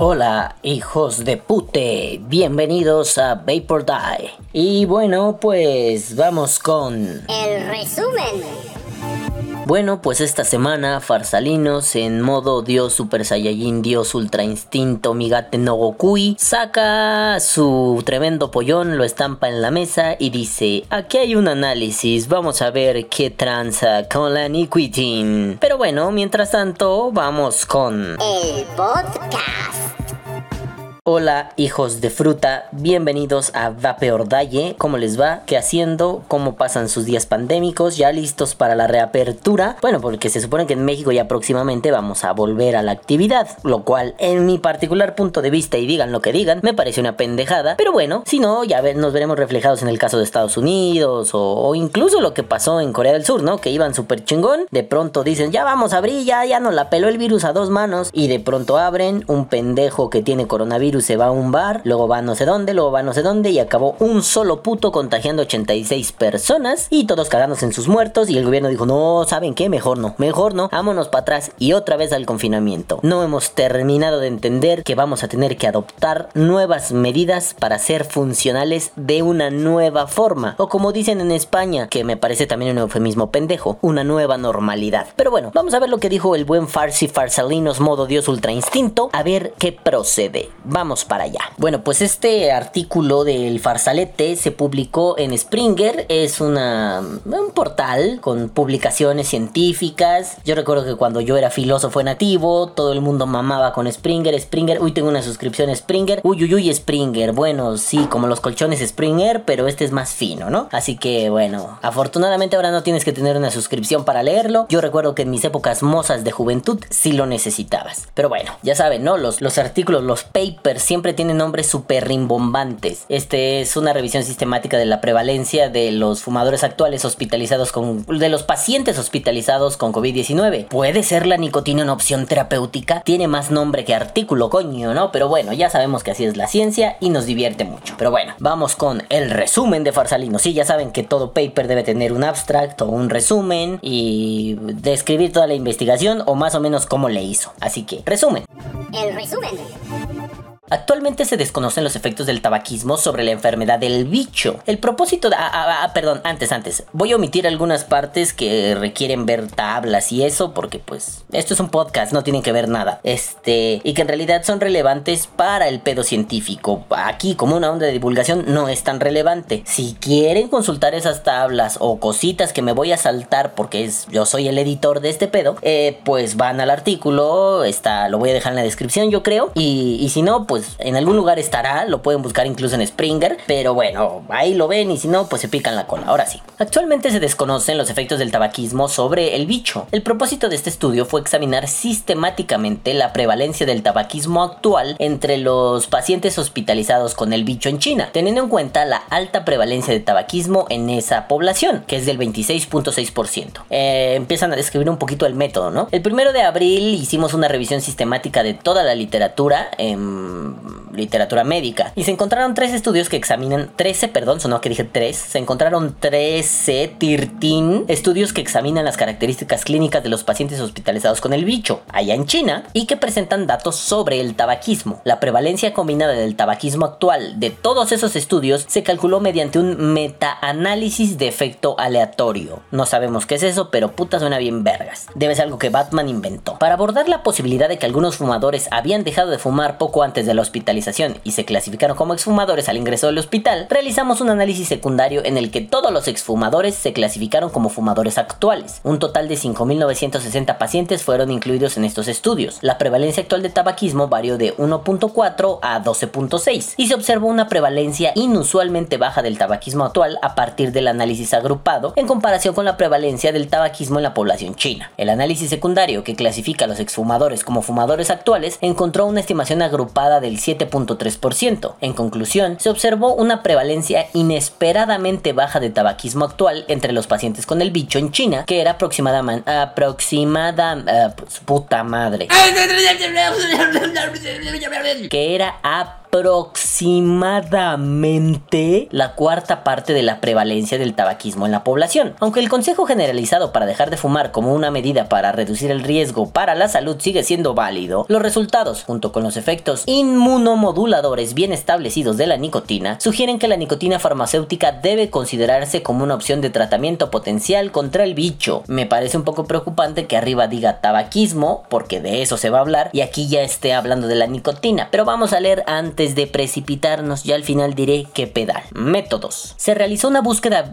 Hola, hijos de pute, bienvenidos a Vapor Die. Y bueno, pues vamos con... El resumen. Bueno, pues esta semana Farsalinos en modo Dios Super Saiyajin Dios Ultra Instinto Migate no Gokui saca su tremendo pollón, lo estampa en la mesa y dice, aquí hay un análisis, vamos a ver qué tranza con la Niquitin. Pero bueno, mientras tanto, vamos con... El podcast. Hola hijos de fruta, bienvenidos a Vapeordalle. ¿Cómo les va? ¿Qué haciendo? ¿Cómo pasan sus días pandémicos? ¿Ya listos para la reapertura? Bueno, porque se supone que en México ya próximamente vamos a volver a la actividad, lo cual en mi particular punto de vista y digan lo que digan, me parece una pendejada. Pero bueno, si no, ya nos veremos reflejados en el caso de Estados Unidos o, incluso lo que pasó en Corea del Sur, ¿no? Que iban súper chingón, de pronto dicen, ya vamos a abrir, ya, ya nos la peló el virus a dos manos y de pronto abren un pendejo que tiene coronavirus se va a un bar, luego va no sé dónde, luego va no sé dónde y acabó un solo puto contagiando 86 personas y todos cagándose en sus muertos y el gobierno dijo, no, ¿saben qué? Mejor no, mejor no, vámonos para atrás y otra vez al confinamiento. No hemos terminado de entender que vamos a tener que adoptar nuevas medidas para ser funcionales de una nueva forma o como dicen en España, que me parece también un eufemismo pendejo, una nueva normalidad. Pero bueno, vamos a ver lo que dijo el buen Farsi Farsalinos modo Dios Ultra Instinto, a ver qué procede. Vamos para allá. Bueno, pues este artículo del Farsalete se publicó en Springer. Es una, un portal con publicaciones científicas. Yo recuerdo que cuando yo era filósofo nativo, todo el mundo mamaba con Springer. Springer, uy, tengo una suscripción Springer. Uy, uy, uy, Springer. Bueno, sí, como los colchones Springer, pero este es más fino, ¿no? Así que, bueno, afortunadamente ahora no tienes que tener una suscripción para leerlo. Yo recuerdo que en mis épocas mozas de juventud sí lo necesitabas. Pero bueno, ya saben, ¿no? Los, los artículos, los papers siempre tiene nombres súper rimbombantes. Este es una revisión sistemática de la prevalencia de los fumadores actuales hospitalizados con. de los pacientes hospitalizados con COVID-19. ¿Puede ser la nicotina una opción terapéutica? Tiene más nombre que artículo, coño, ¿no? Pero bueno, ya sabemos que así es la ciencia y nos divierte mucho. Pero bueno, vamos con el resumen de Farsalino. Sí, ya saben que todo paper debe tener un abstract o un resumen y describir toda la investigación o más o menos cómo le hizo. Así que, resumen. El resumen. Actualmente se desconocen los efectos del tabaquismo sobre la enfermedad del bicho. El propósito de... Ah, ah, ah, perdón, antes, antes. Voy a omitir algunas partes que requieren ver tablas y eso porque pues esto es un podcast, no tienen que ver nada. Este... Y que en realidad son relevantes para el pedo científico. Aquí como una onda de divulgación no es tan relevante. Si quieren consultar esas tablas o cositas que me voy a saltar porque es, yo soy el editor de este pedo, eh, pues van al artículo, está, lo voy a dejar en la descripción yo creo. Y, y si no, pues pues, en algún lugar estará, lo pueden buscar incluso en Springer, pero bueno, ahí lo ven y si no, pues se pican la cola. Ahora sí. Actualmente se desconocen los efectos del tabaquismo sobre el bicho. El propósito de este estudio fue examinar sistemáticamente la prevalencia del tabaquismo actual entre los pacientes hospitalizados con el bicho en China, teniendo en cuenta la alta prevalencia de tabaquismo en esa población, que es del 26.6%. Eh, empiezan a describir un poquito el método, ¿no? El primero de abril hicimos una revisión sistemática de toda la literatura. en literatura médica. Y se encontraron tres estudios que examinan, 13, perdón, sonó que dije 3, se encontraron 13, 13 estudios que examinan las características clínicas de los pacientes hospitalizados con el bicho, allá en China, y que presentan datos sobre el tabaquismo. La prevalencia combinada del tabaquismo actual de todos esos estudios se calculó mediante un metaanálisis de efecto aleatorio. No sabemos qué es eso, pero puta suena bien vergas. Debe ser algo que Batman inventó. Para abordar la posibilidad de que algunos fumadores habían dejado de fumar poco antes de la hospitalización y se clasificaron como exfumadores al ingreso del hospital, realizamos un análisis secundario en el que todos los exfumadores se clasificaron como fumadores actuales. Un total de 5.960 pacientes fueron incluidos en estos estudios. La prevalencia actual de tabaquismo varió de 1.4 a 12.6 y se observó una prevalencia inusualmente baja del tabaquismo actual a partir del análisis agrupado en comparación con la prevalencia del tabaquismo en la población china. El análisis secundario que clasifica a los exfumadores como fumadores actuales encontró una estimación agrupada del 7.3%. En conclusión, se observó una prevalencia inesperadamente baja de tabaquismo actual entre los pacientes con el bicho en China, que era aproximadamente aproximada uh, puta madre. que era a aproximadamente la cuarta parte de la prevalencia del tabaquismo en la población. Aunque el consejo generalizado para dejar de fumar como una medida para reducir el riesgo para la salud sigue siendo válido, los resultados, junto con los efectos inmunomoduladores bien establecidos de la nicotina, sugieren que la nicotina farmacéutica debe considerarse como una opción de tratamiento potencial contra el bicho. Me parece un poco preocupante que arriba diga tabaquismo, porque de eso se va a hablar, y aquí ya esté hablando de la nicotina. Pero vamos a leer antes de precipitarnos, ya al final diré qué pedal. Métodos. Se realizó una búsqueda...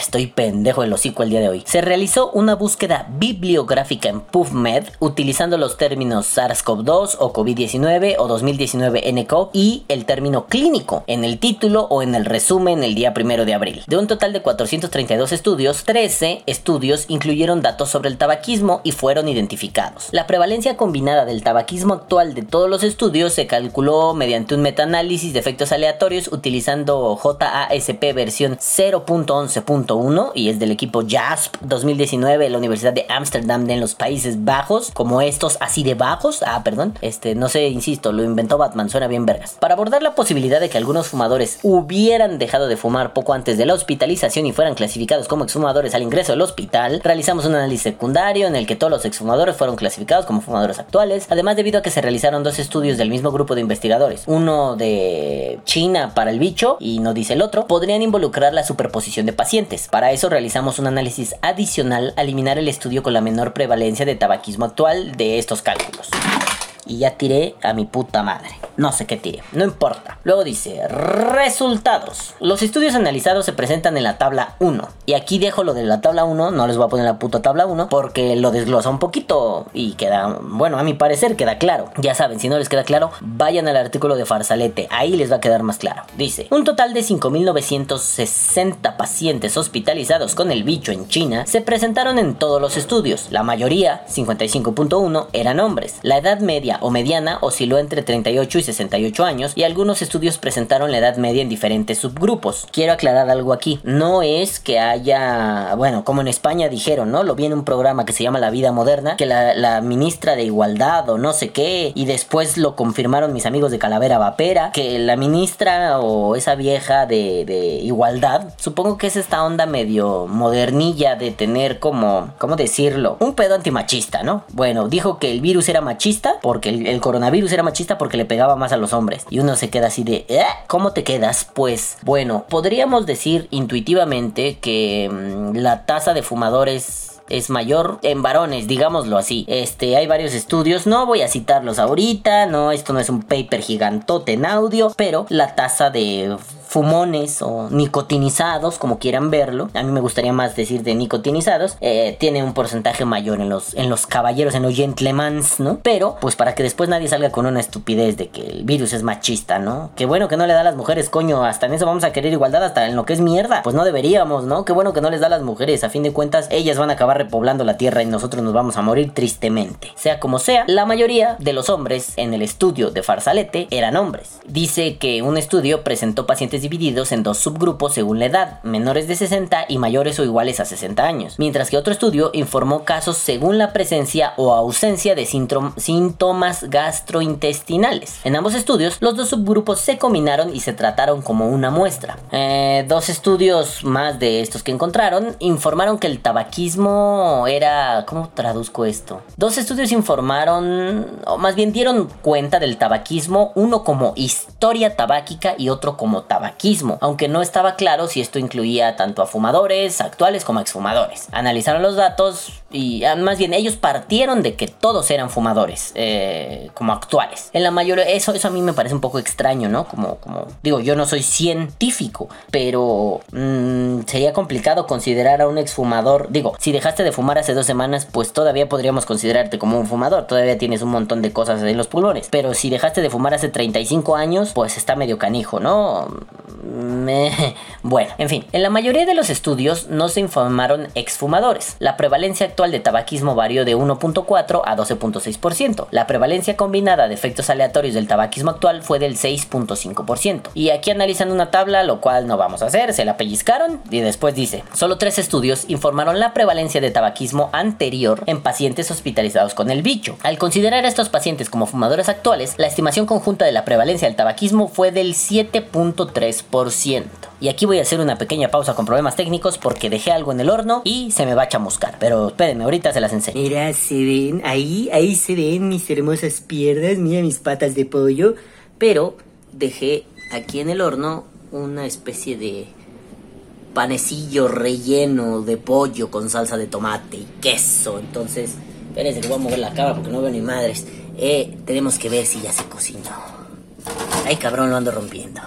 Estoy pendejo el hocico el día de hoy. Se realizó una búsqueda bibliográfica en PubMed utilizando los términos SARS-CoV-2 o COVID-19 o 2019 NCOV y el término clínico en el título o en el resumen el día primero de abril. De un total de 432 estudios, 13 estudios incluyeron datos sobre el tabaquismo y fueron identificados. La prevalencia combinada del tabaquismo actual de todos los estudios se calculó mediante un metaanálisis de efectos aleatorios utilizando JASP versión 0.11.1 y es del equipo JASP 2019 de la Universidad de Ámsterdam en los Países Bajos, como estos así de bajos. Ah, perdón, este no sé, insisto, lo inventó Batman, suena bien vergas. Para abordar la posibilidad de que algunos fumadores hubieran dejado de fumar poco antes de la hospitalización y fueran clasificados como exfumadores al ingreso al hospital, realizamos un análisis secundario en el que todos los exfumadores fueron clasificados como fumadores actuales, además debido a que se realizaron dos estudios del mismo grupo de investigadores, uno de China para el bicho y no dice el otro, podrían involucrar la superposición de pacientes. Para eso realizamos un análisis adicional a eliminar el estudio con la menor prevalencia de tabaquismo actual de estos cálculos y ya tiré a mi puta madre. No sé qué tiré, no importa. Luego dice, resultados. Los estudios analizados se presentan en la tabla 1. Y aquí dejo lo de la tabla 1, no les voy a poner la puta tabla 1 porque lo desglosa un poquito y queda, bueno, a mi parecer queda claro. Ya saben, si no les queda claro, vayan al artículo de Farsalete, ahí les va a quedar más claro. Dice, un total de 5.960 pacientes hospitalizados con el bicho en China se presentaron en todos los estudios. La mayoría, 55.1, eran hombres. La edad media o mediana osciló entre 38 y 68 años y algunos estudios presentaron la edad media en diferentes subgrupos. Quiero aclarar algo aquí, no es que haya, bueno, como en España dijeron, ¿no? Lo vi en un programa que se llama La Vida Moderna, que la, ministra de Igualdad o no sé qué, y después lo confirmaron mis amigos de Calavera Vapera, que la ministra o esa vieja de, de Igualdad, supongo que es esta onda medio modernilla de tener como, ¿cómo decirlo? Un pedo antimachista, ¿no? Bueno, dijo que el virus era machista porque que el, coronavirus era machista porque le pegaba más a los hombres. Y uno se queda así de, ¿Eh? ¿cómo te quedas? Pues bueno, podríamos decir intuitivamente que mm, la tasa de fumadores es mayor en varones, digámoslo así. Este, hay varios estudios, no voy a citarlos ahorita, no, esto no es un paper gigantote en audio, pero la tasa de fumones o nicotinizados, como quieran verlo, a mí me gustaría más decir de nicotinizados, eh, tiene un porcentaje mayor en los, en los caballeros, en los gentlemans, ¿no? Pero, pues para que después nadie salga con una estupidez de que el virus es machista, ¿no? Qué bueno que no le da a las mujeres, coño, hasta en eso vamos a querer igualdad, hasta en lo que es mierda. Pues no deberíamos, ¿no? Qué bueno que no les da a las mujeres, a fin de cuentas, ellas van a acabar repoblando la tierra y nosotros nos vamos a morir tristemente. Sea como sea, la mayoría de los hombres en el estudio de Farsalete eran hombres. Dice que un estudio presentó pacientes divididos en dos subgrupos según la edad, menores de 60 y mayores o iguales a 60 años, mientras que otro estudio informó casos según la presencia o ausencia de síntomas gastrointestinales. En ambos estudios, los dos subgrupos se combinaron y se trataron como una muestra. Eh, dos estudios más de estos que encontraron informaron que el tabaquismo era... ¿Cómo traduzco esto? Dos estudios informaron, o más bien dieron cuenta del tabaquismo, uno como historia tabáquica y otro como tabaquismo aunque no estaba claro si esto incluía tanto a fumadores actuales como a exfumadores. Analizaron los datos y ah, más bien ellos partieron de que todos eran fumadores eh, como actuales. En la mayoría, eso, eso a mí me parece un poco extraño, ¿no? Como, como digo, yo no soy científico, pero mm, sería complicado considerar a un exfumador. Digo, si dejaste de fumar hace dos semanas, pues todavía podríamos considerarte como un fumador. Todavía tienes un montón de cosas en los pulmones. Pero si dejaste de fumar hace 35 años, pues está medio canijo, ¿no? Bueno, en fin, en la mayoría de los estudios no se informaron exfumadores. La prevalencia actual de tabaquismo varió de 1.4 a 12.6%. La prevalencia combinada de efectos aleatorios del tabaquismo actual fue del 6.5%. Y aquí analizan una tabla, lo cual no vamos a hacer, se la pellizcaron y después dice, solo tres estudios informaron la prevalencia de tabaquismo anterior en pacientes hospitalizados con el bicho. Al considerar a estos pacientes como fumadores actuales, la estimación conjunta de la prevalencia del tabaquismo fue del 7.3%. Y aquí voy a hacer una pequeña pausa con problemas técnicos porque dejé algo en el horno y se me va a chamuscar. Pero espérenme, ahorita se las enseño. Mira, se ven, ahí, ahí se ven mis hermosas piernas, mira mis patas de pollo. Pero dejé aquí en el horno una especie de panecillo relleno de pollo con salsa de tomate y queso. Entonces, espérense que voy a mover la cámara porque no veo ni madres. Eh, tenemos que ver si ya se cocinó. Ay, cabrón, lo ando rompiendo.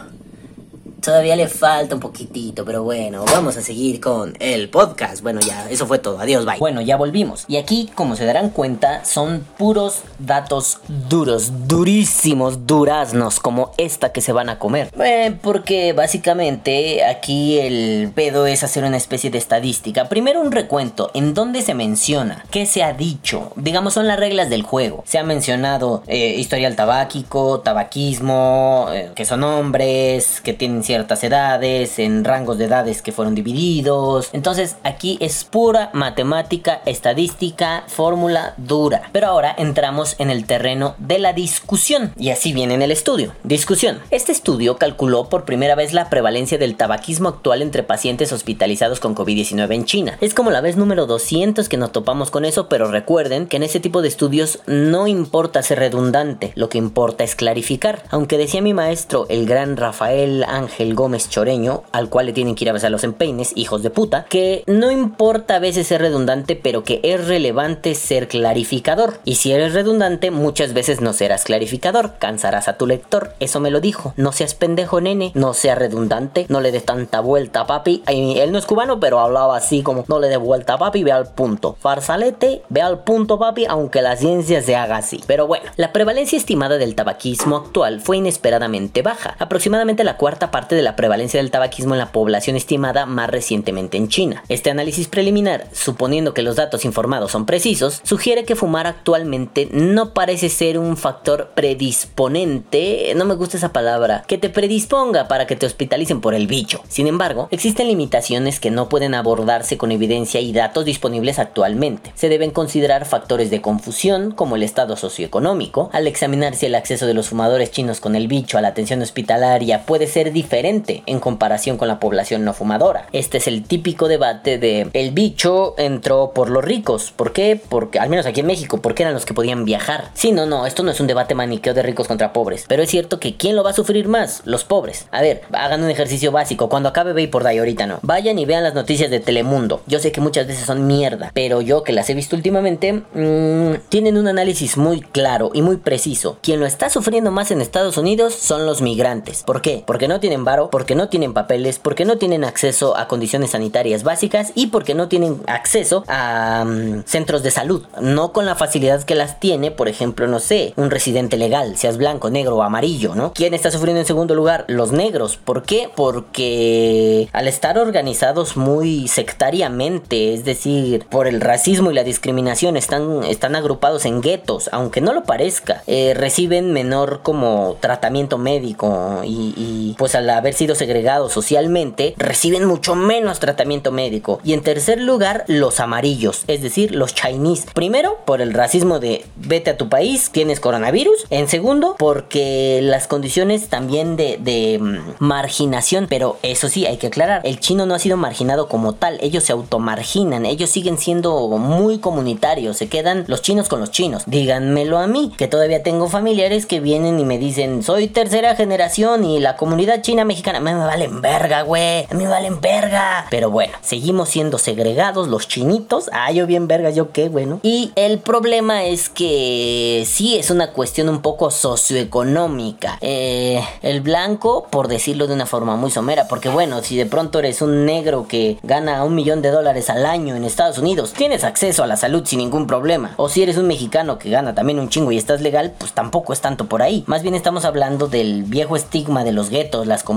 Todavía le falta un poquitito, pero bueno, vamos a seguir con el podcast. Bueno, ya, eso fue todo. Adiós, bye. Bueno, ya volvimos. Y aquí, como se darán cuenta, son puros datos duros, durísimos, duraznos, como esta que se van a comer. Eh, porque básicamente aquí el pedo es hacer una especie de estadística. Primero un recuento, en dónde se menciona, qué se ha dicho. Digamos, son las reglas del juego. Se ha mencionado eh, historial tabáquico, tabaquismo, eh, que son hombres, que tienen ciertas edades, en rangos de edades que fueron divididos. Entonces aquí es pura matemática, estadística, fórmula dura. Pero ahora entramos en el terreno de la discusión. Y así viene en el estudio. Discusión. Este estudio calculó por primera vez la prevalencia del tabaquismo actual entre pacientes hospitalizados con COVID-19 en China. Es como la vez número 200 que nos topamos con eso, pero recuerden que en ese tipo de estudios no importa ser redundante, lo que importa es clarificar. Aunque decía mi maestro, el gran Rafael Ángel Gómez Choreño, al cual le tienen que ir a besar los empeines, hijos de puta, que no importa a veces ser redundante, pero que es relevante ser clarificador. Y si eres redundante, muchas veces no serás clarificador, cansarás a tu lector. Eso me lo dijo. No seas pendejo, nene, no seas redundante, no le des tanta vuelta, papi. Él no es cubano, pero hablaba así como no le des vuelta, papi, ve al punto. Farsalete, ve al punto, papi, aunque la ciencia se haga así. Pero bueno, la prevalencia estimada del tabaquismo actual fue inesperadamente baja, aproximadamente la cuarta parte de la prevalencia del tabaquismo en la población estimada más recientemente en China. Este análisis preliminar, suponiendo que los datos informados son precisos, sugiere que fumar actualmente no parece ser un factor predisponente, no me gusta esa palabra, que te predisponga para que te hospitalicen por el bicho. Sin embargo, existen limitaciones que no pueden abordarse con evidencia y datos disponibles actualmente. Se deben considerar factores de confusión como el estado socioeconómico, al examinar si el acceso de los fumadores chinos con el bicho a la atención hospitalaria puede ser diferente en comparación con la población no fumadora. Este es el típico debate de el bicho entró por los ricos. ¿Por qué? Porque, al menos aquí en México, porque eran los que podían viajar. Sí, no, no, esto no es un debate maniqueo de ricos contra pobres. Pero es cierto que ¿quién lo va a sufrir más? Los pobres. A ver, hagan un ejercicio básico. Cuando acabe Bay por Day, ahorita no. Vayan y vean las noticias de Telemundo. Yo sé que muchas veces son mierda, pero yo que las he visto últimamente, mmm, tienen un análisis muy claro y muy preciso. Quien lo está sufriendo más en Estados Unidos son los migrantes. ¿Por qué? Porque no tienen varo, porque no tienen papeles, porque no tienen acceso a condiciones sanitarias básicas y porque no tienen acceso a um, centros de salud. No con la facilidad que las tiene, por ejemplo, no sé, un residente legal, seas blanco, negro o amarillo, ¿no? ¿Quién está sufriendo en segundo lugar? Los negros. ¿Por qué? Porque al estar organizados muy sectariamente, es decir, por el racismo y la discriminación, están, están agrupados en guetos, aunque no lo parezca, eh, reciben menor como tratamiento médico y, y pues al haber sido segregados socialmente, reciben mucho menos tratamiento médico. Y en tercer lugar, los amarillos, es decir, los Chinese. Primero, por el racismo de vete a tu país, tienes coronavirus. En segundo, porque las condiciones también de, mm, marginación, pero eso sí, hay que aclarar, el chino no ha sido marginado como tal, ellos se automarginan, ellos siguen siendo muy comunitarios, se quedan los chinos con los chinos. Díganmelo a mí, que todavía tengo familiares que vienen y me dicen, soy tercera generación y la comunidad china mexicana, me, me valen verga, güey, a mí me valen verga. Pero bueno, seguimos siendo segregados los chinitos. Ah, yo bien verga, yo qué, bueno. Y el problema es que sí es una cuestión un poco socioeconómica. Eh, el blanco, por decirlo de una forma muy somera, porque bueno, si de pronto eres un negro que gana un millón de dólares al año en Estados Unidos, tienes acceso a la salud sin ningún problema. O si eres un mexicano que gana también un chingo y estás legal, pues tampoco es tanto por ahí. Más bien estamos hablando del viejo estigma de los guetos, las comunidades,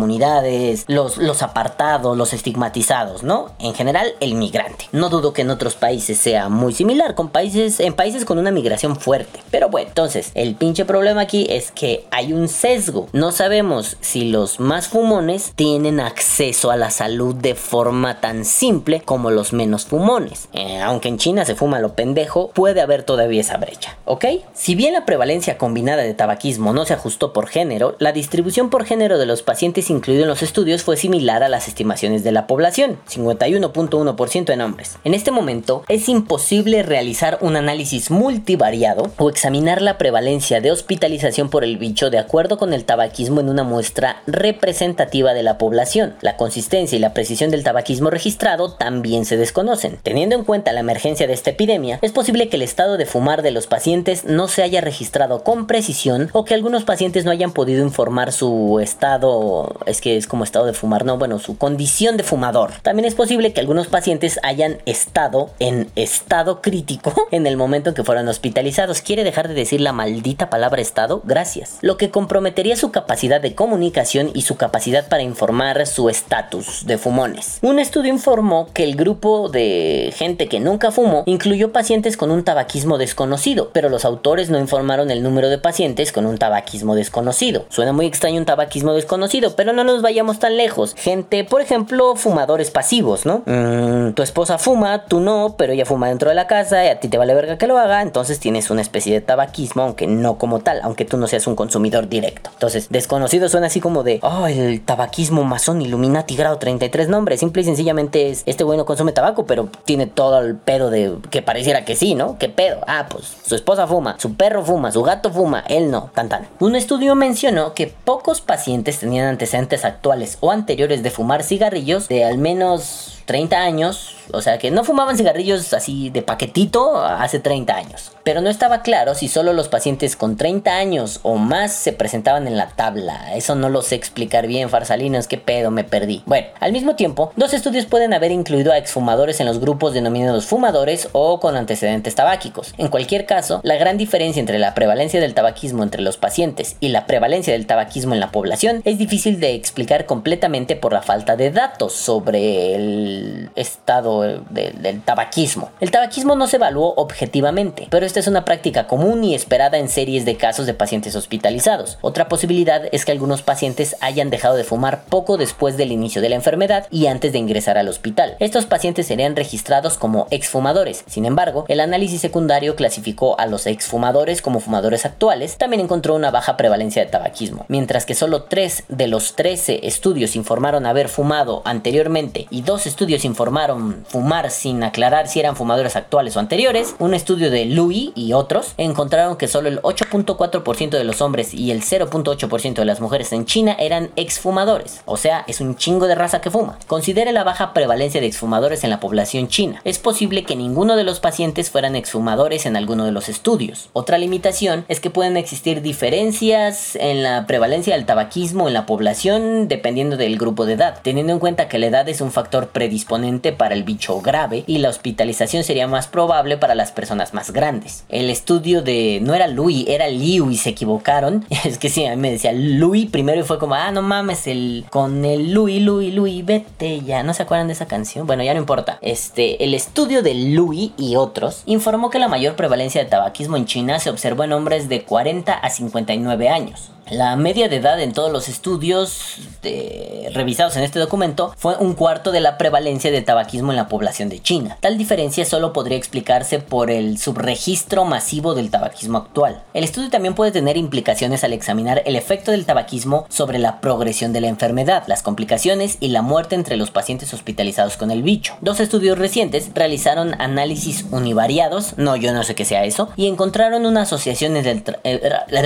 los, los apartados, los estigmatizados, ¿no? En general, el migrante. No dudo que en otros países sea muy similar, con países, en países con una migración fuerte. Pero bueno, entonces, el pinche problema aquí es que hay un sesgo. No sabemos si los más fumones tienen acceso a la salud de forma tan simple como los menos fumones. Eh, aunque en China se fuma lo pendejo, puede haber todavía esa brecha, ¿ok? Si bien la prevalencia combinada de tabaquismo no se ajustó por género, la distribución por género de los pacientes incluidos en los estudios fue similar a las estimaciones de la población, 51.1% en hombres. En este momento es imposible realizar un análisis multivariado o examinar la prevalencia de hospitalización por el bicho de acuerdo con el tabaquismo en una muestra representativa de la población. La consistencia y la precisión del tabaquismo registrado también se desconocen. Teniendo en cuenta la emergencia de esta epidemia, es posible que el estado de fumar de los pacientes no se haya registrado con precisión o que algunos pacientes no hayan podido informar su estado, es que es como estado de fumar, no, bueno, su condición de fumador. También es posible que algunos pacientes hayan estado en estado crítico en el momento en que fueron hospitalizados. ¿Quiere dejar de decir la maldita palabra estado? Gracias. Lo que comprometería su capacidad de comunicación y su capacidad para informar su estatus de fumones. Un estudio informó que el grupo de gente que nunca fumó incluyó pacientes con un tabaquismo desconocido, pero los autores no informaron el número de pacientes con un tabaquismo desconocido. Suena muy extraño un tabaquismo desconocido, pero no nos vayamos tan lejos. Gente, por ejemplo, fumadores pasivos, ¿no? Mm, tu esposa fuma, tú no, pero ella fuma dentro de la casa y a ti te vale verga que lo haga, entonces tienes una especie de tabaquismo, aunque no como tal, aunque tú no seas un consumidor directo. Entonces, desconocido suena así como de, oh, el tabaquismo masón Illuminati grado 33 nombres, simple y sencillamente es, este güey no consume tabaco, pero tiene todo el pedo de que pareciera que sí, ¿no? ¿Qué pedo? Ah, pues su esposa fuma, su perro fuma, su gato fuma, él no, tan tan. Un estudio mencionó que pocos pacientes tenían actuales o anteriores de fumar cigarrillos de al menos 30 años o sea que no fumaban cigarrillos así de paquetito hace 30 años. Pero no estaba claro si solo los pacientes con 30 años o más se presentaban en la tabla. Eso no lo sé explicar bien, farsalinos, qué pedo, me perdí. Bueno, al mismo tiempo, dos estudios pueden haber incluido a exfumadores en los grupos denominados fumadores o con antecedentes tabáquicos. En cualquier caso, la gran diferencia entre la prevalencia del tabaquismo entre los pacientes y la prevalencia del tabaquismo en la población es difícil de explicar completamente por la falta de datos sobre el estado del tabaquismo. El tabaquismo no se evaluó objetivamente, pero esta es una práctica común y esperada en series de casos de pacientes hospitalizados. Otra posibilidad es que algunos pacientes hayan dejado de fumar poco después del inicio de la enfermedad y antes de ingresar al hospital. Estos pacientes serían registrados como exfumadores. Sin embargo, el análisis secundario clasificó a los exfumadores como fumadores actuales, también encontró una baja prevalencia de tabaquismo, mientras que solo 3 de los 13 estudios informaron haber fumado anteriormente y dos estudios informaron fumar sin aclarar si eran fumadores actuales o anteriores, un estudio de Louis y otros encontraron que solo el 8.4% de los hombres y el 0.8% de las mujeres en China eran exfumadores. O sea, es un chingo de raza que fuma. Considere la baja prevalencia de exfumadores en la población china. Es posible que ninguno de los pacientes fueran exfumadores en alguno de los estudios. Otra limitación es que pueden existir diferencias en la prevalencia del tabaquismo en la población dependiendo del grupo de edad, teniendo en cuenta que la edad es un factor predisponente para el grave y la hospitalización sería más probable para las personas más grandes. El estudio de no era Louis, era Liu y se equivocaron. Es que sí, a mí me decía Louis primero y fue como, ah, no mames, el con el Louis, Louis, Louis, vete ya. ¿No se acuerdan de esa canción? Bueno, ya no importa. Este, el estudio de Louis y otros informó que la mayor prevalencia de tabaquismo en China se observó en hombres de 40 a 59 años. La media de edad en todos los estudios revisados en este documento fue un cuarto de la prevalencia de tabaquismo en la población de China. Tal diferencia solo podría explicarse por el subregistro masivo del tabaquismo actual. El estudio también puede tener implicaciones al examinar el efecto del tabaquismo sobre la progresión de la enfermedad, las complicaciones y la muerte entre los pacientes hospitalizados con el bicho. Dos estudios recientes realizaron análisis univariados, no yo no sé qué sea eso, y encontraron una asociación entre el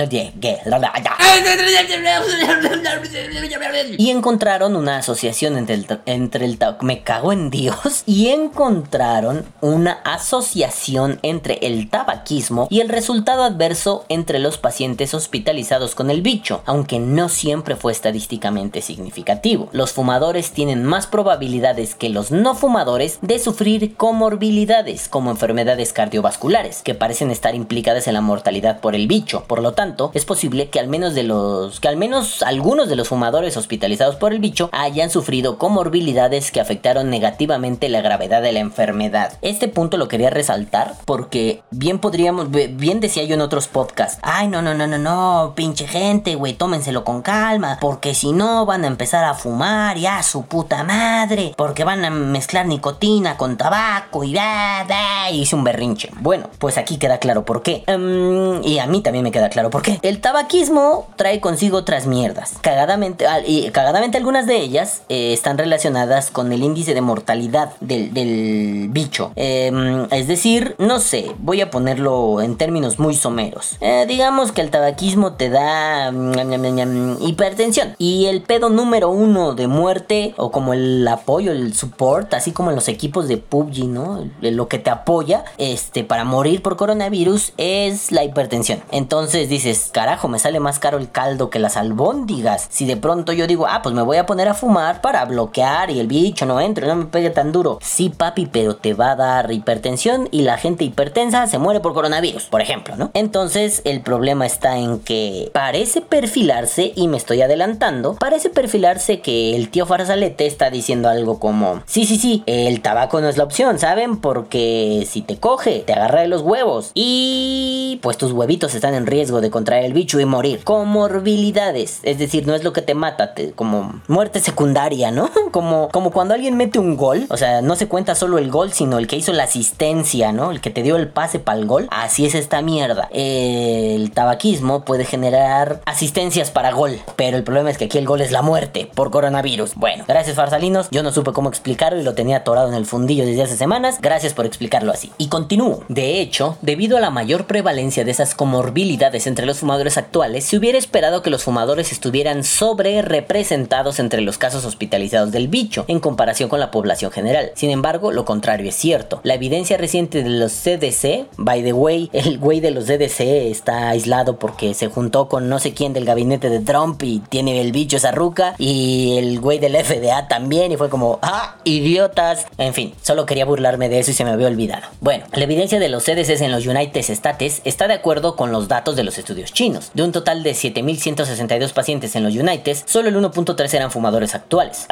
y encontraron una asociación entre el, entre el me cago en Dios y encontraron una asociación entre el tabaquismo y el resultado adverso entre los pacientes hospitalizados con el bicho, aunque no siempre fue estadísticamente significativo. Los fumadores tienen más probabilidades que los no fumadores de sufrir comorbilidades como enfermedades cardiovasculares que parecen estar implicadas en la mortalidad por el bicho. Por lo tanto, es posible que al menos de los que al menos algunos de los fumadores hospitalizados por el bicho hayan sufrido comorbilidades que afectaron negativamente la gravedad de la enfermedad. Este punto lo quería resaltar porque bien podríamos, bien decía yo en otros podcasts, ay no, no, no, no, no, pinche gente, güey, tómenselo con calma, porque si no van a empezar a fumar ya su puta madre, porque van a mezclar nicotina con tabaco y da, da, y hice un berrinche. Bueno, pues aquí queda claro por qué. Em, y a mí también me queda claro por qué. El tabaquismo trae consigo otras mierdas. Cagadamente, y cagadamente algunas de ellas eh, están relacionadas con el índice de mortalidad del, bicho. Em, es decir, no sé, voy a ponerlo en términos muy someros. Eh, digamos que el tabaquismo te da mm, hipertensión. Y el pedo número uno de muerte, o como el apoyo, el support, así como en los equipos de PUBG, ¿no? Lo que te apoya este, para morir por coronavirus es la hipertensión. Entonces dices, carajo, me sale más caro el caldo que las albóndigas. Si de pronto yo digo, ah, pues me voy a poner a fumar para bloquear y el bicho no entre, no me pegue tan duro. Sí, papi, pero te va a dar hipertensión y la gente hipertensa se muere por coronavirus, por ejemplo, ¿no? Entonces el problema está en que parece perfilarse, y me estoy adelantando, parece perfilarse que el tío Farzalete está diciendo algo como, sí, sí, sí, el tabaco no es la opción, ¿saben? Porque si te coge, te agarra de los huevos y pues tus huevitos están en riesgo de contraer el bicho y morir. Comorbilidades, es decir, no es lo que te mata, como muerte secundaria, ¿no? Como, como cuando alguien mete un gol, o sea, no se cuenta solo el gol, sino el que hizo la asistencia, ¿no? El que te dio el pase para el gol. Así es esta mierda. El tabaquismo puede generar asistencias para gol, pero el problema es que aquí el gol es la muerte por coronavirus. Bueno, gracias Farsalinos, yo no supe cómo explicarlo y lo tenía atorado en el fundillo desde hace semanas. Gracias por explicarlo así. Y continúo. De hecho, debido a la mayor prevalencia de esas comorbilidades entre los fumadores actuales, se hubiera esperado que los fumadores estuvieran sobre representados entre los casos hospitalizados del bicho en comparación con la población general. Sin embargo, lo contrario es cierto. La evidencia reciente de los CDC, by the way, el güey de los CDC está aislado porque se juntó con no sé quién del gabinete de Trump y tiene el bicho esa ruca y el güey del FDA también y fue como, ah, idiotas. En fin, solo quería burlarme de eso y se me había olvidado. Bueno, la evidencia de los CDCs en los United States está de acuerdo con los datos de los estudios chinos. De un total de 7.162 pacientes en los United, solo el 1.3 eran fumadores actuales.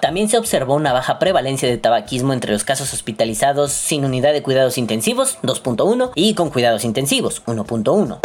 También se observó una baja prevalencia de tabaquismo entre los casos hospitalizados sin unidad de cuidados intensivos, 2.1, y con cuidados intensivos, 1.1.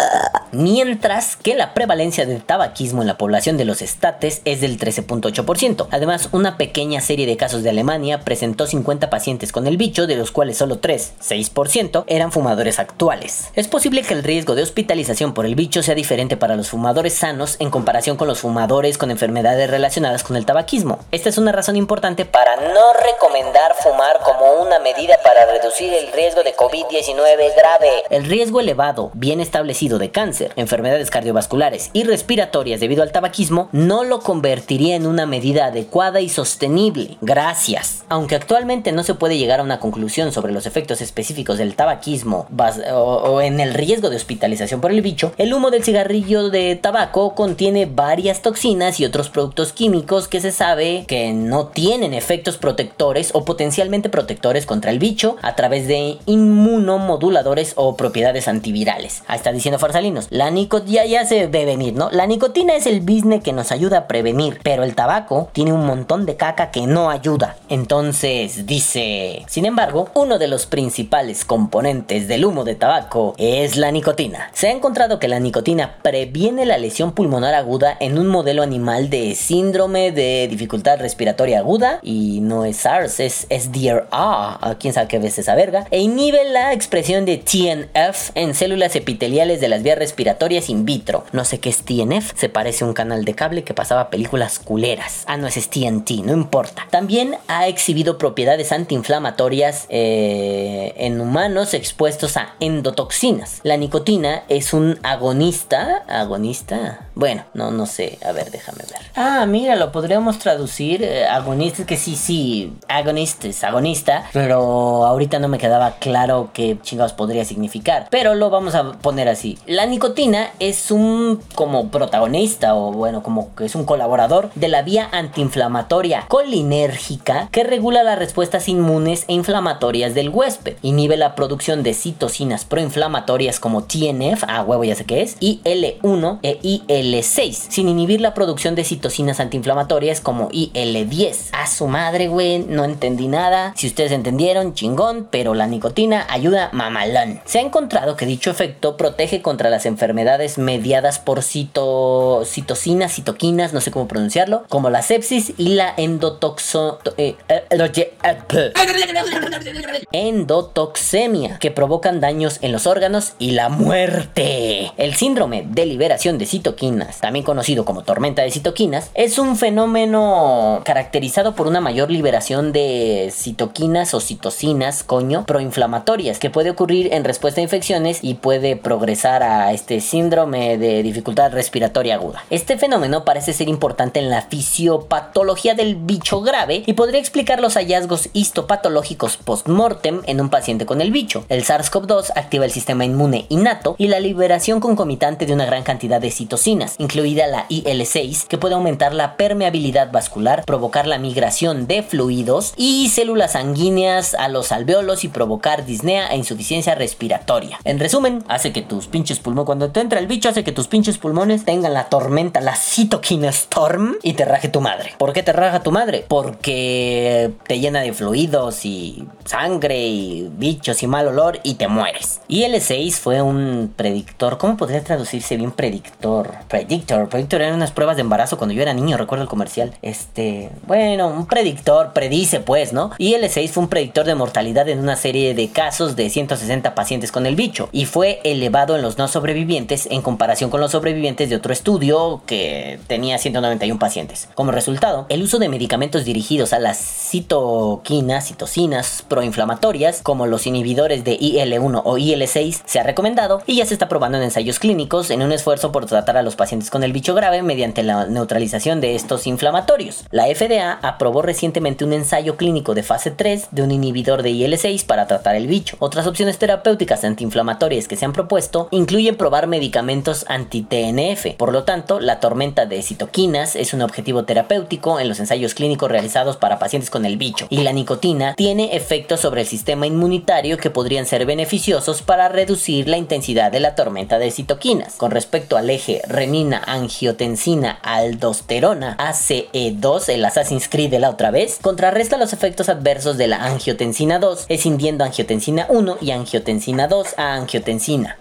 Mientras que la prevalencia de tabaquismo en la población de los estates es del 13.8%. Además, una pequeña serie de casos de Alemania presentó 50 pacientes con el bicho, de los cuales solo 3, 6%, eran fumadores actuales. Es posible que el riesgo de hospitalización por el bicho sea diferente para los fumadores sanos en comparación con los fumadores con enfermedades relacionadas con el tabaquismo. Esta es una razón importante para no recomendar fumar como una medida para reducir el riesgo de COVID-19 grave. El riesgo elevado, bien establecido de cáncer, enfermedades cardiovasculares y respiratorias debido al tabaquismo no lo convertiría en una medida adecuada y sostenible. Gracias. Aunque actualmente no se puede llegar a una conclusión sobre los efectos específicos del tabaquismo o, en el riesgo de hospitalización por el bicho, el humo del cigarrillo de tabaco contiene varias toxinas y otros productos químicos que se sabe que no tienen efectos protectores o potencialmente protectores contra el bicho a través de inmunomoduladores o propiedades antivirales. Ahí está diciendo Farsalinos. La nicotina ya se ve venir, ¿no? La nicotina es el business que nos ayuda a prevenir, pero el tabaco tiene un montón de caca que no ayuda. Entonces dice, sin embargo, uno de los principales componentes del humo de tabaco es la nicotina. Se ha encontrado que la nicotina previene la lesión pulmonar aguda en un modelo animal de síndrome de dificultad respiratoria aguda y no es SARS, es SDRA, a quién sabe qué ves esa verga, e inhibe la expresión de TNF en células epiteliales de las vías respiratorias in vitro. No sé qué es TNF, se parece a un canal de cable que pasaba películas culeras. Ah, no, es TNT, no importa. También ha exhibido propiedades antiinflamatorias eh, en humanos expuestos a endotoxinas. La nicotina es un agonista, agonista, bueno, no, no sé, a ver, déjame ver. Ah, mira, lo podríamos traducir, eh, agonista, que sí, sí, agonista es agonista, pero ahorita no me quedaba claro qué chingados podría significar, pero lo vamos a poner así. La nicotina es un como protagonista o bueno, como que es un colaborador de la vía antiinflamatoria colinérgica que regula las respuestas inmunes e inflamatorias del huésped. Inhibe la producción de citocinas proinflamatorias como TNF, ah huevo ya sé qué es, y L1 IL-1 e IL-6, sin inhibir la producción de citocinas antiinflamatorias como IL-10. A su madre, güey, no entendí nada. Si ustedes entendieron, chingón, pero la nicotina ayuda mamalón. Se ha encontrado que dicho efecto protege contra las enfermedades mediadas por cito, citocinas, citoquinas, no sé cómo pronunciarlo, como la sepsis y la endotoxo, eh, eh, eh, endotoxemia, que provocan daños en los órganos y la muerte. El síndrome de liberación de citoquinas, también conocido como tormenta de citoquinas, es un fenómeno caracterizado por una mayor liberación de citoquinas o citocinas, coño, proinflamatorias, que puede ocurrir en respuesta a infecciones y puede progresar a este síndrome de dificultad respiratoria aguda. Este fenómeno parece ser importante en la fisiopatología del bicho grave y podría explicar los hallazgos histopatológicos post-mortem en un paciente con el bicho. El SARS-CoV-2 activa el sistema inmune innato y la liberación concomitante de una gran cantidad de citocinas, incluida la IL-6, que puede aumentar la permeabilidad vascular, provocar la migración de fluidos y células sanguíneas a los alveolos y provocar disnea e insuficiencia respiratoria. En resumen, hace que tus pinches pulmones, cuando te entra el bicho, hace que tus pinches pulmones tengan la tormenta, la citoquina storm y te raje tu madre. ¿Por qué te raja tu madre? Porque te llena de fluidos y sangre y bichos y mal olor y te mueres. Y el 6 fue un predictor, ¿cómo podría traducirse bien predictor? Predictor, predictor eran unas pruebas de embarazo cuando yo era niño, recuerdo el comercial. Este, bueno, un predictor, predice pues, ¿no? Y el 6 fue un predictor de mortalidad en una serie de casos de 160 pacientes con el bicho y fue elevado en los no sobrevivientes en comparación con los sobrevivientes de otro estudio que tenía 191 pacientes. Como resultado, el uso de medicamentos dirigidos a las citoquinas, citocinas proinflamatorias, como los inhibidores de IL-1 o IL-6, se ha recomendado y ya se está probando en ensayos clínicos en un esfuerzo por tratar a los pacientes con el bicho grave mediante la neutralización de estos inflamatorios. La FDA aprobó recientemente un ensayo clínico de fase 3 de un inhibidor de IL-6 para tratar el bicho. Otras opciones terapéuticas antiinflamatorias que se han propuesto incluyen probar medicamentos anti-TNF. Por lo tanto, la tormenta de citoquinas es un objetivo terapéutico en los ensayos clínicos realizados para pacientes con el bicho. Y la nicotina tiene efectos sobre el sistema inmunitario que podrían ser beneficiosos para reducir la intensidad de la tormenta de citoquinas. Con respecto al eje renina, angiotensina, aldosterona, ACE2, el Assassin's Creed de la otra vez, contrarresta los efectos adversos de la angiotensina 2, escindiendo angiotensina 1 y angiotensina 2 a angiotensina.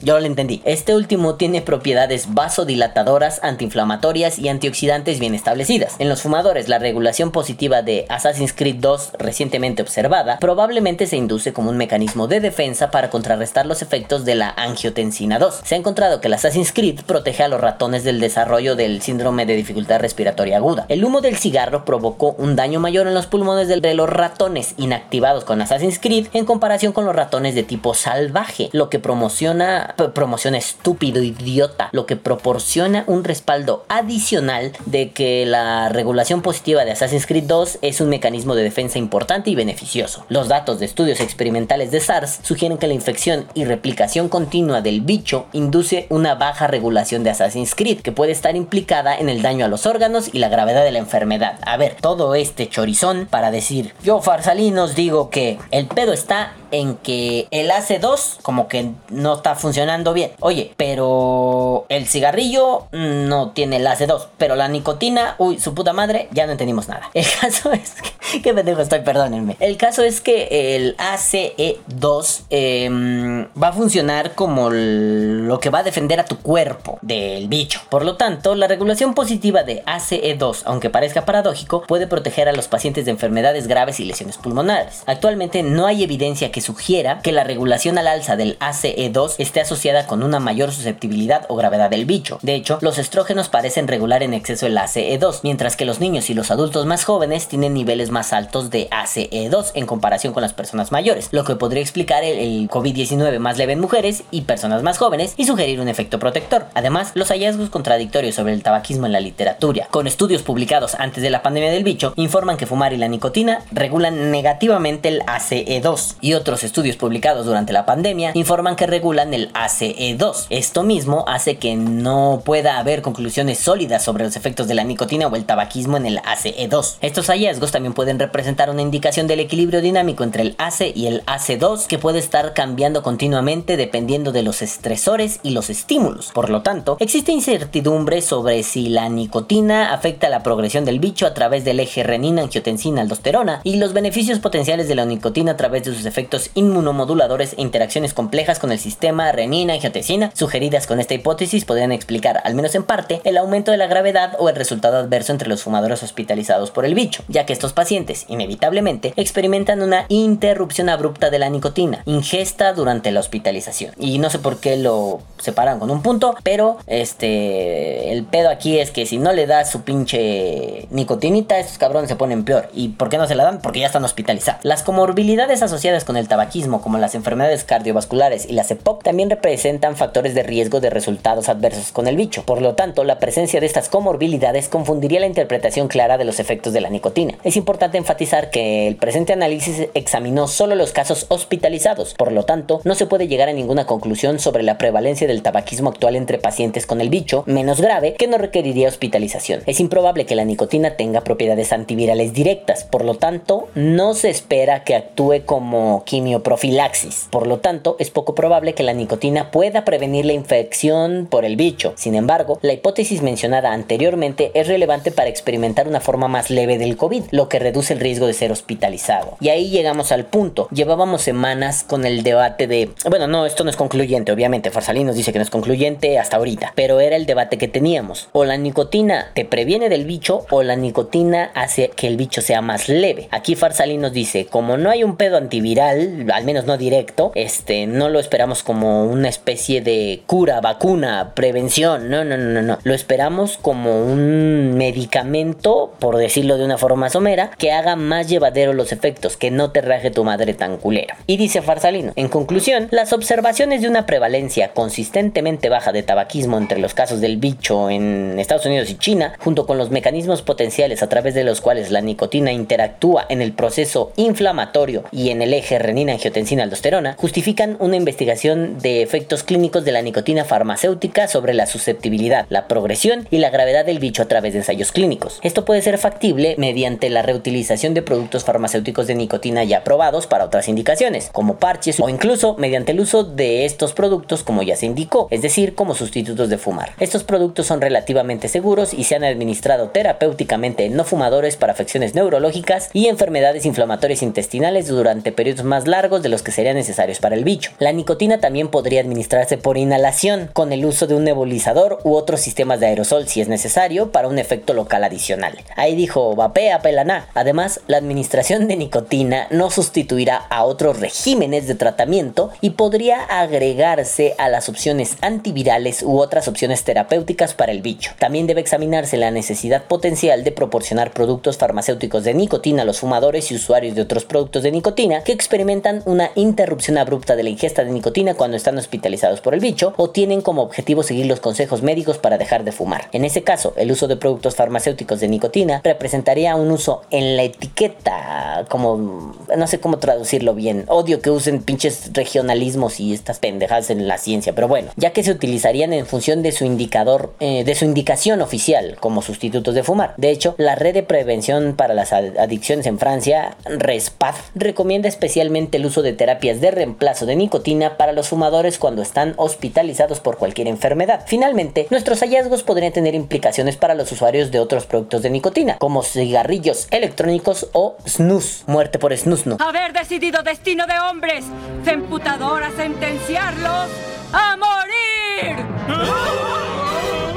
yo lo entendí. Este último tiene propiedades vasodilatadoras, antiinflamatorias y antioxidantes bien establecidas. En los fumadores, la regulación positiva de Assassin's Creed 2 recientemente observada probablemente se induce como un mecanismo de defensa para contrarrestar los efectos de la angiotensina 2. Se ha encontrado que el Assassin's Creed protege a los ratones del desarrollo del síndrome de dificultad respiratoria aguda. El humo del cigarro provocó un daño mayor en los pulmones de los ratones inactivados con Assassin's Creed en comparación con los ratones de tipo salvaje, lo que promociona, promociona estúpido, idiota, lo que proporciona un respaldo adicional de que la regulación positiva de Assassin's Creed 2 es un mecanismo de defensa importante y beneficioso. Los datos de estudios experimentales de SARS sugieren que la infección y replicación continua del bicho induce una baja regulación de Assassin's Creed, que puede estar implicada en el daño a los órganos y la gravedad de la enfermedad. A ver, todo este chorizón para decir, yo Farsalinos digo que el pedo está en que el AC2 como que no está funcionando bien. Oye, pero el cigarrillo no tiene el AC2, pero la nicotina, uy, su puta madre, ya no entendimos nada. El caso es que, qué pendejo estoy, perdónenme. El caso es que el ACE2 em, va a funcionar como lo que va a defender a tu cuerpo del bicho. Por lo tanto, la regulación positiva de ACE2, aunque parezca paradójico, puede proteger a los pacientes de enfermedades graves y lesiones pulmonares. Actualmente no hay evidencia que sugiera que la regulación al alza del ACE2 esté asociada con una mayor susceptibilidad o gravedad del bicho. De hecho, los estrógenos parecen regular en exceso el ACE2, mientras que los niños y los adultos más jóvenes tienen niveles más altos de ACE2 en comparación con las personas mayores, lo que podría explicar el, COVID-19 más leve en mujeres y personas más jóvenes y sugerir un efecto protector. Además, los hallazgos contradictorios sobre el tabaquismo en la literatura, con estudios publicados antes de la pandemia del bicho, informan que fumar y la nicotina regulan negativamente el ACE2 y otros estudios publicados durante la pandemia informan que regulan el ACE2. Esto mismo hace que no pueda haber conclusiones sólidas sobre los efectos de la nicotina o el tabaquismo en el ACE2. Estos hallazgos también pueden representar una indicación del equilibrio dinámico entre el ACE y el AC2 que puede estar cambiando continuamente dependiendo de los estresores y los estímulos Por lo tanto, existe incertidumbre sobre si la nicotina afecta la progresión del bicho a través del eje renina-angiotensina-aldosterona y los beneficios potenciales de la nicotina a través de sus efectos inmunomoduladores e interacciones complejas con el sistema renina-angiotensina sugeridas con esta hipótesis podrían explicar, al menos en parte, el aumento de la gravedad o el resultado adverso entre los fumadores hospitalizados por el bicho, ya que estos pacientes, inevitablemente, experimentan una interrupción abrupta de la nicotina, ingesta durante la hospitalización. Y no sé por qué lo separan con un punto, pero este el pedo aquí es que si no le das su pinche nicotinita, estos cabrones se ponen peor. ¿Y por qué no se la dan? Porque ya están hospitalizados. Las comorbilidades asociadas con el tabaquismo, como las enfermedades cardiovasculares y las EPOC, también representan factores de riesgo de resultados adversos con el bicho. Por lo tanto, la presencia de estas comorbilidades confundiría la interpretación clara de los efectos de la nicotina. Es importante enfatizar que el presente análisis examinó solo los casos hospitalizados, por lo tanto, no se puede llegar a ninguna conclusión sobre la prevalencia del tabaquismo actual entre pacientes con el bicho menos grave que no requeriría hospitalización. Es improbable que la nicotina tenga propiedades antivirales directas, por lo tanto, no se espera que actúe como quimioprofilaxis. Por lo tanto, es poco probable que la nicotina pueda prevenir la infección por el bicho. Sin embargo, la hipótesis mencionada anteriormente es relevante para experimentar una forma más leve del COVID, lo que reduce el riesgo de ser hospitalizado. Y ahí llegamos al punto. Llevábamos semanas con el debate de, bueno, no, esto no es concluyente, obviamente. Farsalí nos dice que no es concluyente hasta ahorita, pero era el debate que teníamos. O la nicotina te previene del bicho o la nicotina hace que el bicho sea más leve. Aquí Farsalí nos dice, como no hay un pedo antiviral, al menos no directo, este, no lo esperamos como una especie de cura, vacuna, prevención. No, no, no, no, no. Lo esperamos como un medicamento, por decirlo de una forma somera, que haga más llevadero los efectos, que no te raje tu madre tan culera. Y dice Farsalino, en conclusión, las observaciones de una prevalencia consistentemente baja de tabaquismo entre los casos del bicho en Estados Unidos y China, junto con los mecanismos potenciales a través de los cuales la nicotina interactúa en el proceso inflamatorio y en el eje renina-angiotensina-aldosterona, justifican una investigación de efectos clínicos de la nicotina farmacéutica sobre la susceptibilidad, la progresión y la gravedad del bicho a través de ensayos clínicos. Esto puede ser factible mediante la reutilización de productos farmacéuticos de nicotina ya aprobados para otras indicaciones, como parches o incluso mediante el uso de estos productos como ya se indicó, es decir, como sustitutos de fumar. Estos productos son relativamente seguros y se han administrado terapéuticamente en no fumadores para afecciones neurológicas y enfermedades inflamatorias intestinales durante periodos más largos de los que serían necesarios para el bicho. La nicotina también podría administrarse por inhalación con el uso de un nebulizador u otros sistemas de aerosol si es necesario para un efecto local adicional. Ahí dijo vapea pelaná. Además, la administración de nicotina no sustituirá a otros regímenes de tratamiento y podría agregarse a las opciones antivirales u otras opciones terapéuticas para el bicho. También debe examinarse la necesidad potencial de proporcionar productos farmacéuticos de nicotina a los fumadores y usuarios de otros productos de nicotina que experimentan una interrupción abrupta de la ingesta de nicotina cuando están hospitalizados por el bicho o tienen como objetivo seguir los consejos médicos para dejar de fumar. En ese caso, el uso de productos farmacéuticos de nicotina representaría un uso en la etiqueta, como no sé cómo traducirlo bien. Odio que usen pinches regionalismos y estas pendejadas en la ciencia, pero bueno, ya que se utilizarían en función de su indicador, eh, de su indicación oficial como sustitutos de fumar. De hecho, la red de prevención para las adicciones en Francia, RESPAD, recomienda especialmente el uso de terapias de reemplazo de nicotina para los fumadores cuando están hospitalizados por cualquier enfermedad. Finalmente, nuestros hallazgos podrían tener implicaciones para los usuarios de otros productos de nicotina, como cigarrillos electrónicos o snus, muerte por snus no. Haber decidido destino de hombres, emputador a sentenciarlos a morir.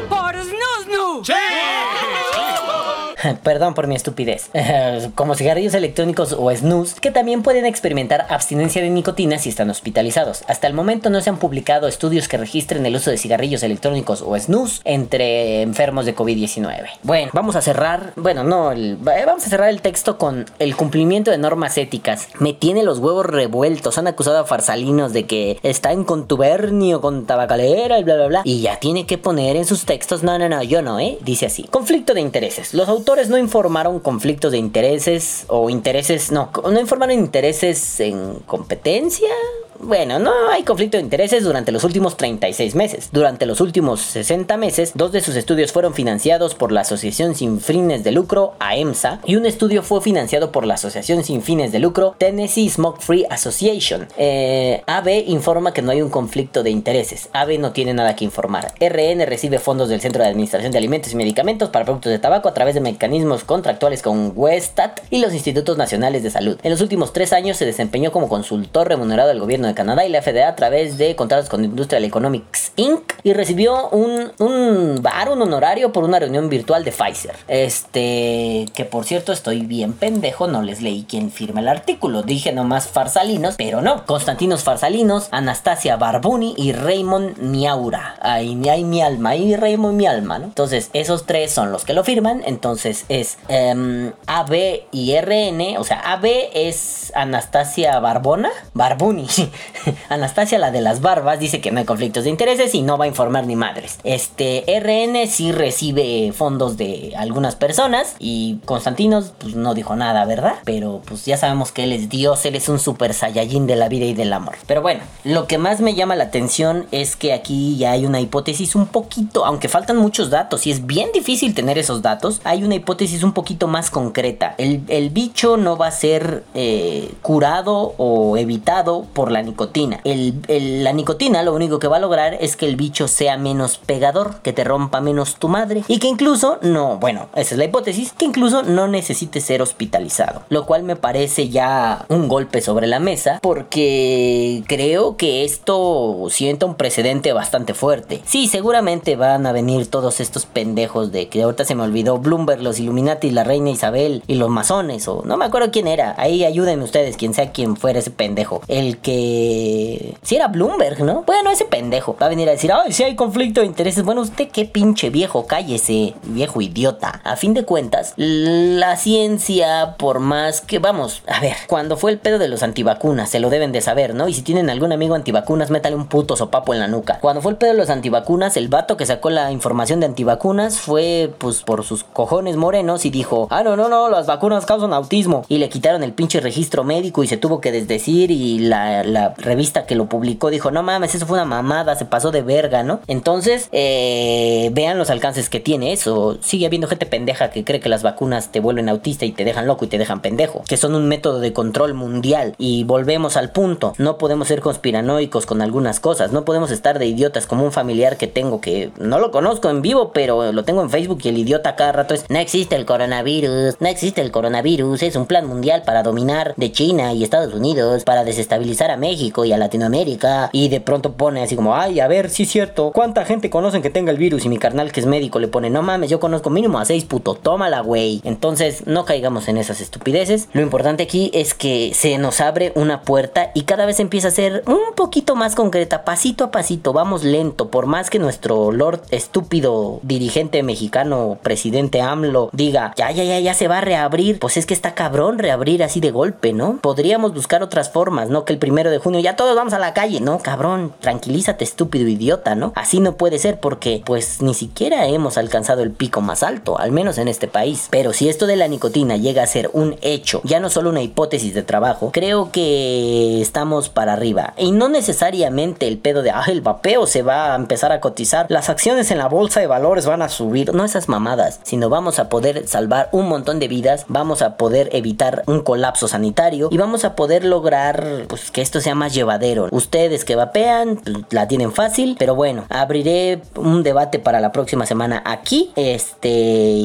Por snusnu. Perdón por mi estupidez. Como cigarrillos electrónicos o snus, que también pueden experimentar abstinencia de nicotina si están hospitalizados. Hasta el momento no se han publicado estudios que registren el uso de cigarrillos electrónicos o snus entre enfermos de COVID-19. Bueno, vamos a cerrar, bueno, no, el- vamos a cerrar el texto con el cumplimiento de normas éticas. Me tiene los huevos revueltos. Han acusado a farsalinos de que está en contubernio con tabacalera y bla bla bla. Y ya tiene que poner en sus textos, no, no, no, yo no, ¿eh? Dice así. Conflicto de intereses. Los autores no informaron conflictos de intereses o intereses, no, no informaron intereses en competencia bueno, no hay conflicto de intereses durante los últimos 36 meses. Durante los últimos 60 meses, dos de sus estudios fueron financiados por la Asociación Sin Fines de Lucro, AEMSA, y un estudio fue financiado por la Asociación Sin Fines de Lucro, Tennessee Smoke Free Association. Eh, AB informa que no hay un conflicto de intereses. AB no tiene nada que informar. RN recibe fondos del Centro de Administración de Alimentos y Medicamentos para productos de tabaco a través de mecanismos contractuales con Westat y los Institutos Nacionales de Salud. En los últimos tres años se desempeñó como consultor remunerado del gobierno de Canadá y la FDA a través de contratos con Industrial Economics Inc. y recibió un, un bar, un honorario por una reunión virtual de Pfizer. Este, que por cierto estoy bien pendejo, no les leí quién firma el artículo. Dije nomás farsalinos, pero no. Constantinos Farsalinos, Anastasia Barbuni y Raymond Miaura. Ahí, hay mi alma, ahí Raymond mi alma, ¿no? Entonces, esos tres son los que lo firman. Entonces es em, AB y RN. O sea, AB es Anastasia Barbona. Barbuni. Anastasia, la de las barbas, dice que no hay conflictos de intereses y no va a informar ni madres. Este RN sí recibe fondos de algunas personas y Constantinos pues no dijo nada, ¿verdad? Pero pues ya sabemos que él es Dios, él es un super saiyajin de la vida y del amor. Pero bueno, lo que más me llama la atención es que aquí ya hay una hipótesis un poquito, aunque faltan muchos datos y es bien difícil tener esos datos, hay una hipótesis un poquito más concreta. El, bicho no va a ser eh, curado o evitado por la nicotina. la nicotina lo único que va a lograr es que el bicho sea menos pegador, que te rompa menos tu madre y que incluso no, bueno, esa es la hipótesis, que incluso no necesite ser hospitalizado. Lo cual me parece ya un golpe sobre la mesa porque creo que esto sienta un precedente bastante fuerte. Sí, seguramente van a venir todos estos pendejos de que ahorita se me olvidó Bloomberg, los Illuminati, la reina Isabel y los masones o no me acuerdo quién era. Ahí ayúdenme ustedes, quien sea quien fuera ese pendejo. El que... Si era Bloomberg, ¿no? Bueno, ese pendejo va a venir a decir, ay, si hay conflicto de intereses. Bueno, usted qué pinche viejo, cállese, viejo idiota. A fin de cuentas, la ciencia, por más que, vamos, a ver, cuando fue el pedo de los antivacunas, se lo deben de saber, ¿no? Y si tienen algún amigo antivacunas, métale un puto sopapo en la nuca. Cuando fue el pedo de los antivacunas, el vato que sacó la información de antivacunas fue, pues, por sus cojones morenos y dijo, ah, no, no, no, las vacunas causan autismo. Y le quitaron el pinche registro médico y se tuvo que desdecir y la, la revista que lo publicó dijo, no mames, eso fue una mamada, se pasó de verga, ¿no? Entonces, eh, vean los alcances que tiene eso. Sigue habiendo gente pendeja que cree que las vacunas te vuelven autista y te dejan loco y te dejan pendejo. Que son un método de control mundial. Y volvemos al punto. No podemos ser conspiranoicos con algunas cosas. No podemos estar de idiotas como un familiar que tengo que no lo conozco en vivo, pero lo tengo en Facebook y el idiota cada rato es, no existe el coronavirus, no existe el coronavirus, es un plan mundial para dominar de China y Estados Unidos, para desestabilizar a México y a Latinoamérica. Y de pronto pone así como, ay, a ver, sí es cierto, ¿cuánta gente conocen que tenga el virus? Y mi carnal que es médico le pone, no mames, yo conozco mínimo a seis puto, tómala, güey. Entonces, no caigamos en esas estupideces. Lo importante aquí es que se nos abre una puerta y cada vez empieza a ser un poquito más concreta, pasito a pasito, vamos lento, por más que nuestro lord estúpido dirigente mexicano, presidente AMLO, diga, ya, ya, ya, ya se va a reabrir, pues es que está cabrón reabrir así de golpe, ¿no? Podríamos buscar otras formas, ¿no? Que el primero de junio ya todos vamos a la calle, ¿no? Cabrón, tranquilízate, estúpido idiota, ¿no? Así no puede ser porque, pues, ni siquiera hemos alcanzado el pico más alto, al menos en este país. Pero si esto de la nicotina llega a ser un hecho, ya no solo una hipótesis de trabajo, creo que estamos para arriba. Y no necesariamente el pedo de, ah, el vapeo se va a empezar a cotizar, las acciones en la bolsa de valores van a subir, no esas mamadas, sino vamos a poder salvar un montón de vidas, vamos a poder evitar un colapso sanitario y vamos a poder lograr pues que esto sea más llevadero. Ustedes que vapean la tienen fácil, pero bueno, abriré un debate para la próxima semana aquí, este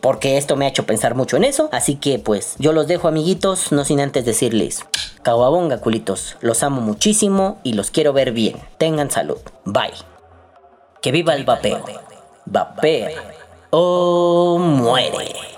porque esto me ha hecho pensar mucho en eso, así que pues yo los dejo amiguitos, no sin antes decirles Caguabonga, culitos. Los amo muchísimo y los quiero ver bien. Tengan salud. Bye. Que viva el vapeo. Vapea o muere.